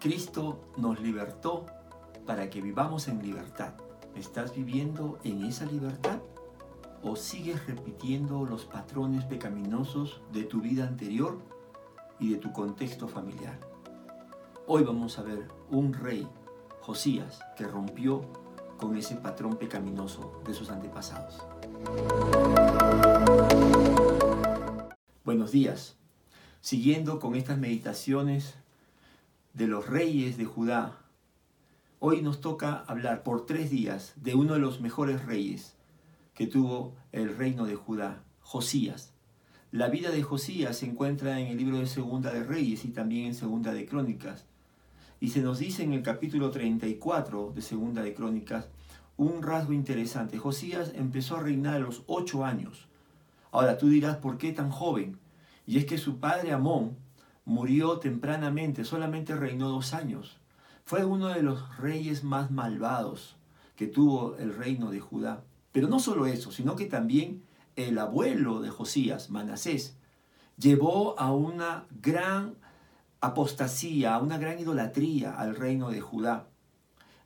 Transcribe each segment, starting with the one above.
Cristo nos libertó para que vivamos en libertad. ¿Estás viviendo en esa libertad? ¿O sigues repitiendo los patrones pecaminosos de tu vida anterior y de tu contexto familiar? Hoy vamos a ver un rey, Josías, que rompió con ese patrón pecaminoso de sus antepasados. Buenos días. Siguiendo con estas meditaciones de los reyes de Judá, hoy nos toca hablar por tres días de uno de los mejores reyes que tuvo el reino de Judá, Josías. La vida de Josías se encuentra en el libro de Segunda de Reyes y también en Segunda de Crónicas. Y se nos dice en el capítulo 34 de Segunda de Crónicas un rasgo interesante. Josías empezó a reinar a los ocho años. Ahora tú dirás, ¿por qué tan joven? Y es que su padre Amón murió tempranamente, solamente reinó dos años. Fue uno de los reyes más malvados que tuvo el reino de Judá. Pero no solo eso, sino que también el abuelo de Josías, Manasés, llevó a una gran apostasía, a una gran idolatría al reino de Judá.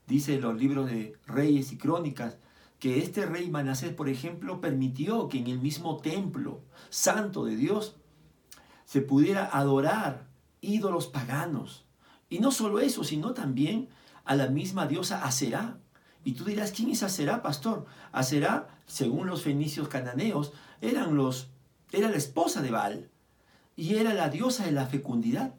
Dice en los libros de Reyes y Crónicas que este rey Manasés, por ejemplo, permitió que en el mismo templo santo de Dios se pudiera adorar ídolos paganos. Y no solo eso, sino también a la misma diosa Aserá. Y tú dirás, ¿quién es Aserá, pastor? Aserá, según los fenicios cananeos, eran los, era la esposa de Baal y era la diosa de la fecundidad.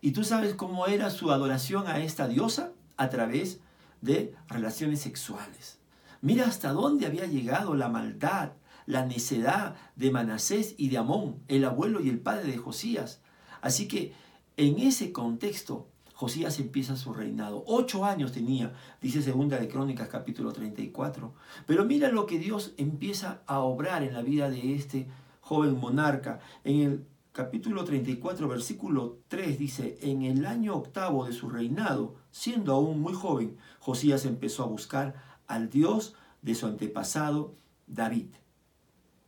¿Y tú sabes cómo era su adoración a esta diosa? A través de relaciones sexuales. Mira hasta dónde había llegado la maldad, la necedad de Manasés y de Amón, el abuelo y el padre de Josías. Así que en ese contexto, Josías empieza su reinado. Ocho años tenía, dice Segunda de Crónicas capítulo 34. Pero mira lo que Dios empieza a obrar en la vida de este joven monarca. En el capítulo 34, versículo 3 dice, en el año octavo de su reinado, siendo aún muy joven, Josías empezó a buscar al Dios de su antepasado David.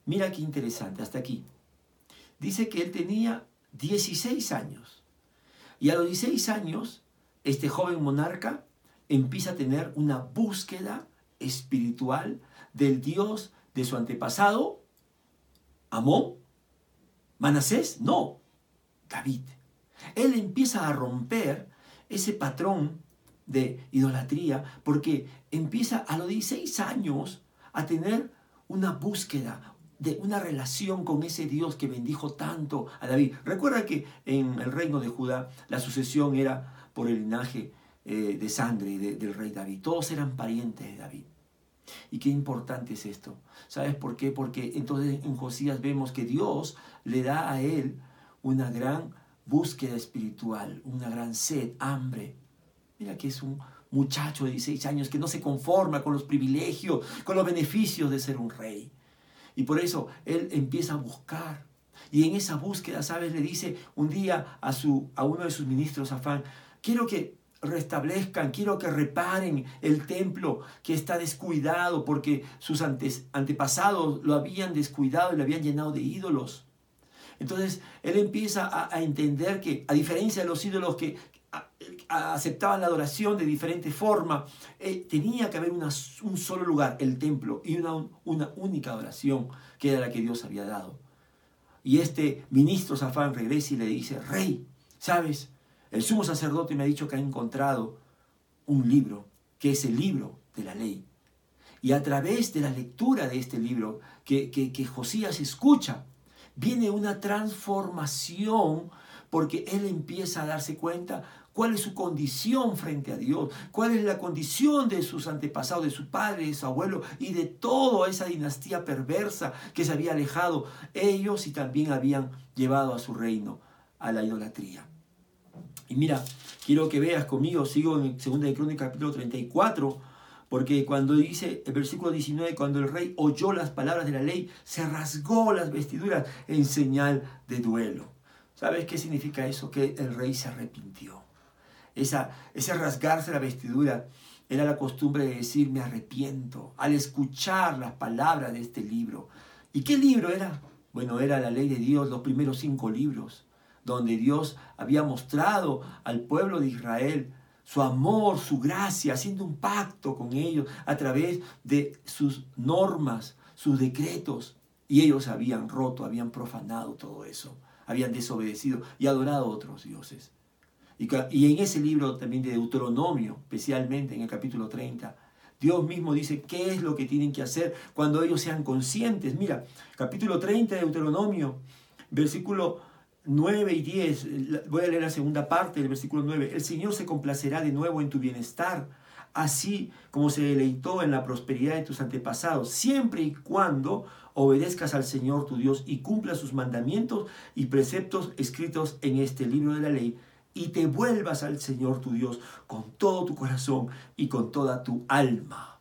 Mira qué interesante, hasta aquí. Dice que él tenía 16 años. Y a los 16 años, este joven monarca empieza a tener una búsqueda espiritual del Dios de su antepasado, Amón, Manasés, no, David. Él empieza a romper ese patrón de idolatría porque empieza a los 16 años a tener una búsqueda, de una relación con ese Dios que bendijo tanto a David. Recuerda que en el reino de Judá la sucesión era por el linaje eh, de sangre del rey David. Todos eran parientes de David. Y qué importante es esto. ¿Sabes por qué? Porque entonces en Josías vemos que Dios le da a él una gran búsqueda espiritual, una gran sed, hambre. Mira que es un muchacho de 16 años que no se conforma con los privilegios, con los beneficios de ser un rey. Y por eso él empieza a buscar. Y en esa búsqueda, ¿sabes? Le dice un día a, su, a uno de sus ministros, Afán, quiero que restablezcan, quiero que reparen el templo que está descuidado porque sus antepasados lo habían descuidado y lo habían llenado de ídolos. Entonces él empieza a entender que a diferencia de los ídolos que, aceptaban la adoración de diferente forma. Eh, tenía que haber un solo lugar, el templo, y una, única adoración, que era la que Dios había dado. Y este ministro Zafán regresa y le dice, rey, ¿sabes? El sumo sacerdote me ha dicho que ha encontrado un libro, que es el libro de la ley. Y a través de la lectura de este libro que Josías escucha, viene una transformación porque él empieza a darse cuenta cuál es su condición frente a Dios, cuál es la condición de sus antepasados, de su padre, de su abuelo y de toda esa dinastía perversa que se había alejado ellos y también habían llevado a su reino a la idolatría. Y mira, quiero que veas conmigo, sigo en 2 de Crónicas capítulo 34, porque cuando dice el versículo 19, cuando el rey oyó las palabras de la ley, se rasgó las vestiduras en señal de duelo. ¿Sabes qué significa eso? Que el rey se arrepintió esa, ese rasgarse la vestidura, era la costumbre de decir me arrepiento al escuchar las palabras de este libro. ¿Y qué libro era? Bueno, era la ley de Dios, los primeros cinco libros donde Dios había mostrado al pueblo de Israel su amor, su gracia, haciendo un pacto con ellos a través de sus normas, sus decretos. Y ellos habían roto, habían profanado todo eso, habían desobedecido y adorado a otros dioses. Y, en ese libro también de Deuteronomio, especialmente en el capítulo 30, Dios mismo dice qué es lo que tienen que hacer cuando ellos sean conscientes. Mira, capítulo 30 de Deuteronomio, versículo 9 y 10, voy a leer la segunda parte del versículo 9. El Señor se complacerá de nuevo en tu bienestar, así como se deleitó en la prosperidad de tus antepasados, siempre y cuando obedezcas al Señor tu Dios y cumplas sus mandamientos y preceptos escritos en este libro de la ley y te vuelvas al Señor tu Dios con todo tu corazón y con toda tu alma.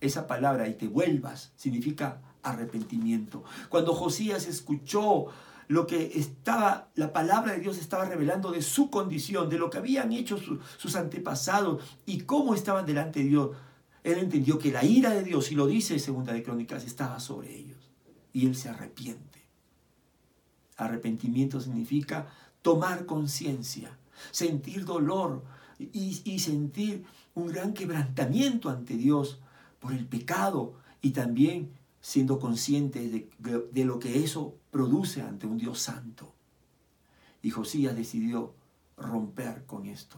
Esa palabra, y te vuelvas, significa arrepentimiento. Cuando Josías escuchó lo que estaba, la palabra de Dios estaba revelando de su condición, de lo que habían hecho sus antepasados y cómo estaban delante de Dios, él entendió que la ira de Dios, y lo dice Segunda de Crónicas, estaba sobre ellos. Y él se arrepiente. Arrepentimiento significa tomar conciencia, sentir dolor y, sentir un gran quebrantamiento ante Dios por el pecado y también siendo consciente de, de, lo que eso produce ante un Dios santo. Y Josías decidió romper con esto.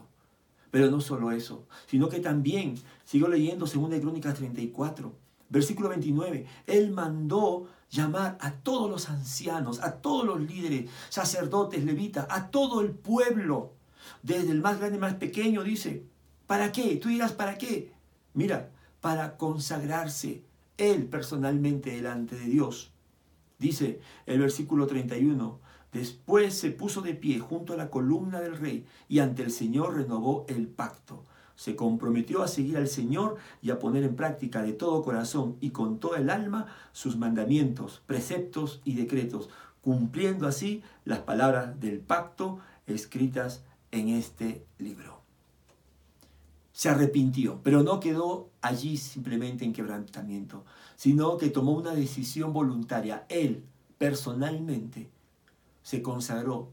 Pero no solo eso, sino que también, sigo leyendo 2 Crónicas 34, versículo 29, él mandó llamar a todos los ancianos, a todos los líderes, sacerdotes, levitas, a todo el pueblo, desde el más grande, más pequeño, dice, ¿para qué? Tú dirás, ¿para qué? Mira, para consagrarse él personalmente delante de Dios. Dice el versículo 31, después se puso de pie junto a la columna del rey y ante el Señor renovó el pacto se comprometió a seguir al Señor y a poner en práctica de todo corazón y con toda el alma sus mandamientos, preceptos y decretos, cumpliendo así las palabras del pacto escritas en este libro. Se arrepintió, pero no quedó allí simplemente en quebrantamiento, sino que tomó una decisión voluntaria. Él, personalmente, se consagró,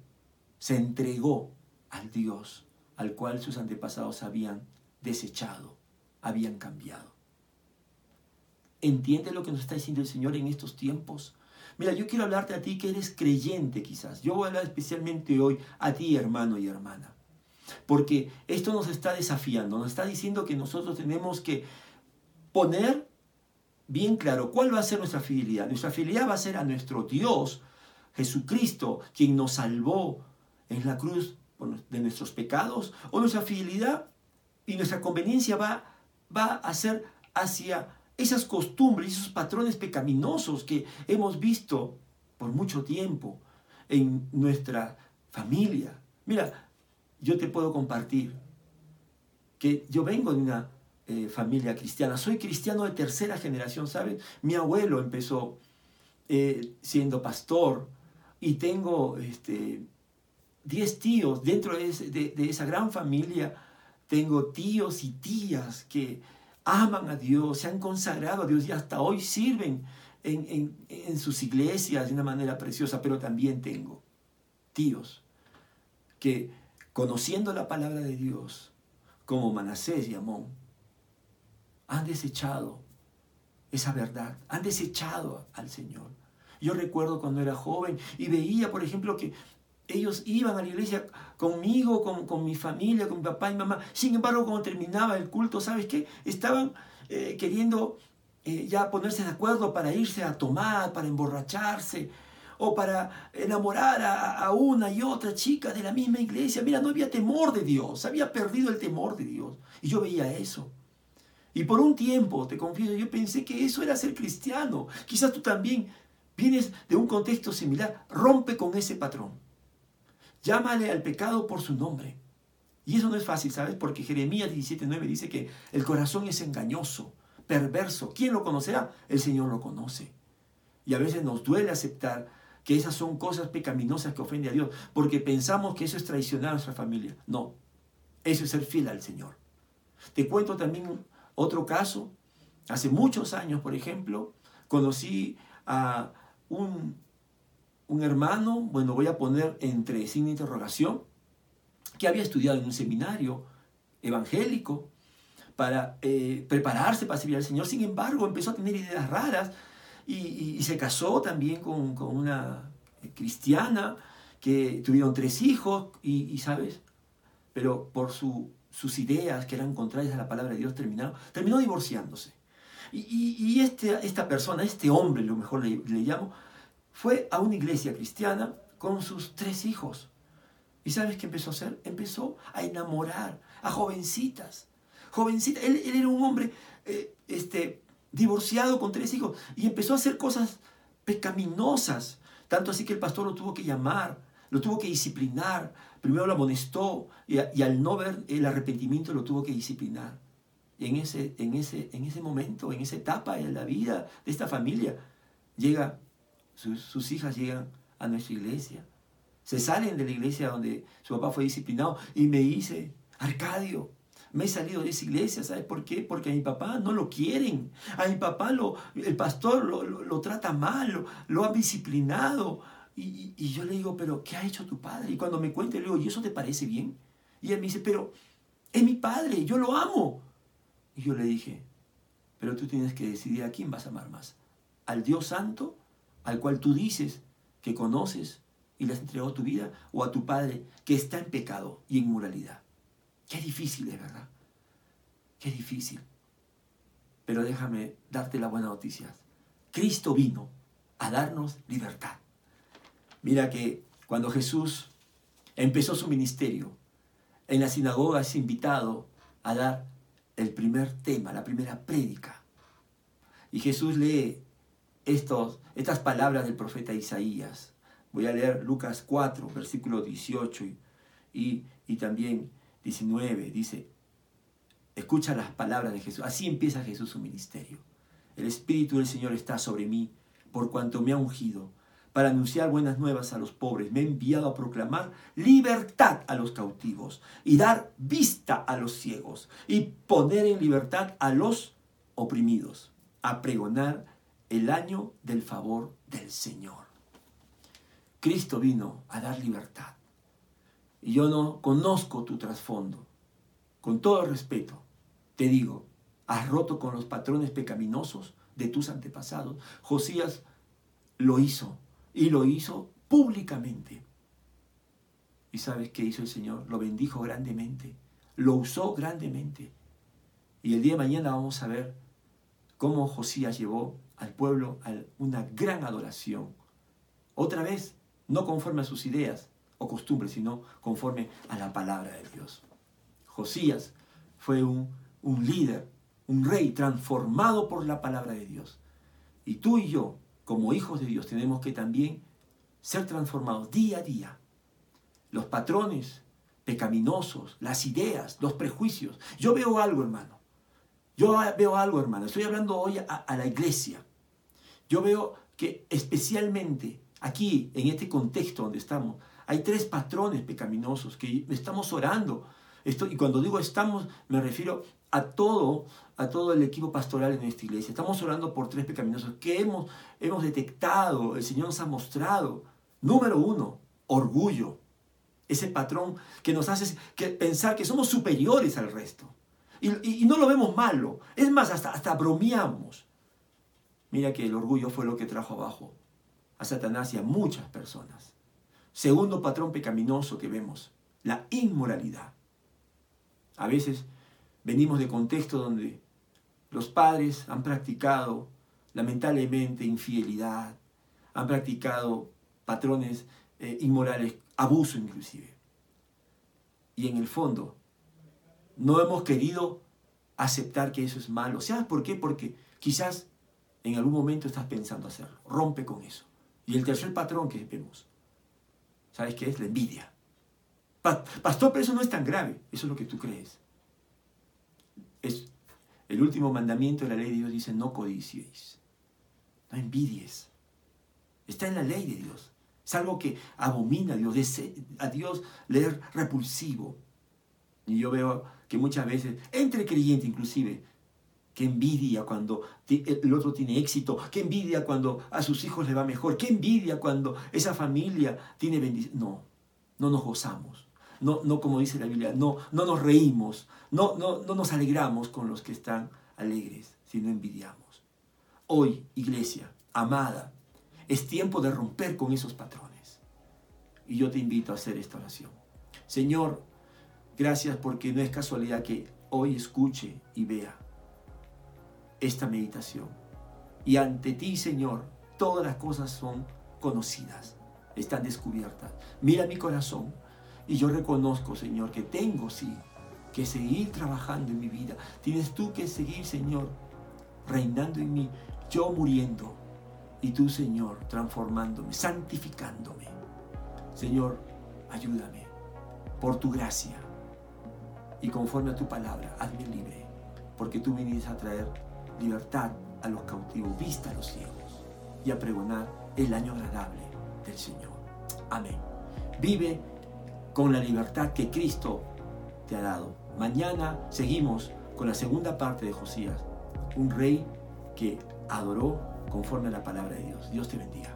se entregó al Dios al cual sus antepasados habían desechado, habían cambiado. ¿Entiende lo que nos está diciendo el Señor en estos tiempos? Mira, yo quiero hablarte a ti que eres creyente quizás. Yo voy a hablar especialmente hoy a ti, hermano y hermana. Porque esto nos está desafiando, nos está diciendo que nosotros tenemos que poner bien claro cuál va a ser nuestra fidelidad. Nuestra fidelidad va a ser a nuestro Dios, Jesucristo, quien nos salvó en la cruz de nuestros pecados, o nuestra fidelidad y nuestra conveniencia va, va a ser hacia esas costumbres, esos patrones pecaminosos que hemos visto por mucho tiempo en nuestra familia. Mira, yo te puedo compartir que yo vengo de una eh, familia cristiana, soy cristiano de tercera generación, ¿sabes? Mi abuelo empezó eh, siendo pastor y tengo este, 10 tíos dentro de, de esa gran familia tengo tíos y tías que aman a Dios, se han consagrado a Dios y hasta hoy sirven en, sus iglesias de una manera preciosa, pero también tengo tíos que conociendo la palabra de Dios, como Manasés y Amón, han desechado esa verdad, han desechado al Señor. Yo recuerdo cuando era joven y veía, por ejemplo, que ellos iban a la iglesia conmigo, con, mi familia, con mi papá y mamá. Sin embargo, cuando terminaba el culto, ¿sabes qué? Estaban eh, queriendo eh, ya ponerse de acuerdo para irse a tomar, para emborracharse o para enamorar a, una y otra chica de la misma iglesia. Mira, no había temor de Dios, había perdido el temor de Dios. Y yo veía eso. Y por un tiempo, te confieso, yo pensé que eso era ser cristiano. Quizás tú también vienes de un contexto similar. Rompe con ese patrón. Llámale al pecado por su nombre. Y eso no es fácil, ¿sabes? Porque Jeremías 17.9 dice que el corazón es engañoso, perverso. ¿Quién lo conocerá? El Señor lo conoce. Y a veces nos duele aceptar que esas son cosas pecaminosas que ofenden a Dios, porque pensamos que eso es traicionar a nuestra familia. No, eso es ser fiel al Señor. Te cuento también otro caso. Hace muchos años, por ejemplo, conocí a un un hermano, bueno, voy a poner entre signo de interrogación, que había estudiado en un seminario evangélico para eh, prepararse para servir al Señor. Sin embargo, empezó a tener ideas raras y, se casó también con, una cristiana que tuvieron tres hijos y, ¿sabes? Pero por sus ideas que eran contrarias a la palabra de Dios terminaron, terminó divorciándose. Y, este, esta persona, este hombre, lo mejor le, le llamo, fue a una iglesia cristiana con sus tres hijos. ¿Y sabes qué empezó a hacer? Empezó a enamorar a jovencitas. Jovencitas. Él, era un hombre eh, este, divorciado con tres hijos y empezó a hacer cosas pecaminosas. Tanto así que el pastor lo tuvo que llamar, lo tuvo que disciplinar. Primero lo amonestó y, al no ver el arrepentimiento lo tuvo que disciplinar. Y en ese, en, ese, en ese momento, en esa etapa de la vida de esta familia, llega, sus hijas llegan a nuestra iglesia se salen de la iglesia donde su papá fue disciplinado y me dice, Arcadio, me he salido de esa iglesia, ¿sabes por qué? Porque a mi papá no lo quieren. A mi papá lo, el pastor lo, trata mal, lo, ha disciplinado. Y, y, yo le digo, pero ¿qué ha hecho tu padre? Y cuando me cuenta, le digo, ¿y eso te parece bien? Y él me dice, pero es mi padre, yo lo amo. Y yo le dije, pero tú tienes que decidir a quién vas a amar más. Al Dios Santo, al cual tú dices que conoces y le has entregado tu vida o a tu padre que está en pecado y en moralidad. Qué difícil es, ¿verdad? Qué difícil. Pero déjame darte la buena noticia. Cristo vino a darnos libertad. Mira que cuando Jesús empezó su ministerio, en la sinagoga es invitado a dar el primer tema, la primera prédica. Y Jesús lee estos, estas palabras del profeta Isaías. Voy a leer Lucas 4, versículo 18 y, y, también 19. Dice, escucha las palabras de Jesús. Así empieza Jesús su ministerio. El Espíritu del Señor está sobre mí, por cuanto me ha ungido, para anunciar buenas nuevas a los pobres. Me ha enviado a proclamar libertad a los cautivos y dar vista a los ciegos y poner en libertad a los oprimidos, a pregonar el año del favor del Señor. Cristo vino a dar libertad. Y yo no conozco tu trasfondo. Con todo respeto, te digo, has roto con los patrones pecaminosos de tus antepasados. Josías lo hizo y lo hizo públicamente. ¿Y sabes qué hizo el Señor? Lo bendijo grandemente, lo usó grandemente. Y el día de mañana vamos a ver cómo Josías llevó al pueblo a una gran adoración. Otra vez, no conforme a sus ideas o costumbres, sino conforme a la palabra de Dios. Josías fue un, un líder, un rey transformado por la palabra de Dios. Y tú y yo, como hijos de Dios, tenemos que también ser transformados día a día. Los patrones pecaminosos, las ideas, los prejuicios. Yo veo algo, hermano. Yo veo algo, hermano. Estoy hablando hoy a, a la iglesia. Yo veo que especialmente Aquí, en este contexto donde estamos, hay tres patrones pecaminosos que estamos orando. Esto, y cuando digo estamos, me refiero a todo, a todo el equipo pastoral en esta iglesia. Estamos orando por tres pecaminosos que hemos, hemos detectado, el Señor nos ha mostrado. Número uno, orgullo. Ese patrón que nos hace que pensar que somos superiores al resto. Y, no lo vemos malo. Es más, hasta, hasta bromeamos. Mira que el orgullo fue lo que trajo abajo a Satanás y a muchas personas. Segundo patrón pecaminoso que vemos, la inmoralidad. A veces venimos de contextos donde los padres han practicado lamentablemente infidelidad, han practicado patrones eh, inmorales, abuso inclusive. Y en el fondo, no hemos querido aceptar que eso es malo. ¿Sabes por qué? Porque quizás en algún momento estás pensando hacerlo. Rompe con eso. Y el tercer patrón que vemos, ¿sabes qué es? La envidia. Pastor, pero eso no es tan grave. Eso es lo que tú crees. Es el último mandamiento de la ley de Dios dice, no codiciéis. No envidies. Está en la ley de Dios. Es algo que abomina a Dios. A Dios le es repulsivo. Y yo veo que muchas veces, entre creyentes inclusive, Qué envidia cuando el otro tiene éxito. Qué envidia cuando a sus hijos le va mejor. Qué envidia cuando esa familia tiene bendición. No, no nos gozamos. No, no como dice la Biblia, no, no nos reímos. No, no, no nos alegramos con los que están alegres, sino envidiamos. Hoy, iglesia, amada, es tiempo de romper con esos patrones. Y yo te invito a hacer esta oración. Señor, gracias porque no es casualidad que hoy escuche y vea esta meditación. Y ante ti, Señor, todas las cosas son conocidas, están descubiertas. Mira mi corazón y yo reconozco, Señor, que tengo, sí, que seguir trabajando en mi vida. Tienes tú que seguir, Señor, reinando en mí, yo muriendo y tú, Señor, transformándome, santificándome. Señor, ayúdame por tu gracia y conforme a tu palabra, hazme libre, porque tú viniste a traer libertad a los cautivos, vista a los ciegos y a pregonar el año agradable del Señor. Amén. Vive con la libertad que Cristo te ha dado. Mañana seguimos con la segunda parte de Josías, un rey que adoró conforme a la palabra de Dios. Dios te bendiga.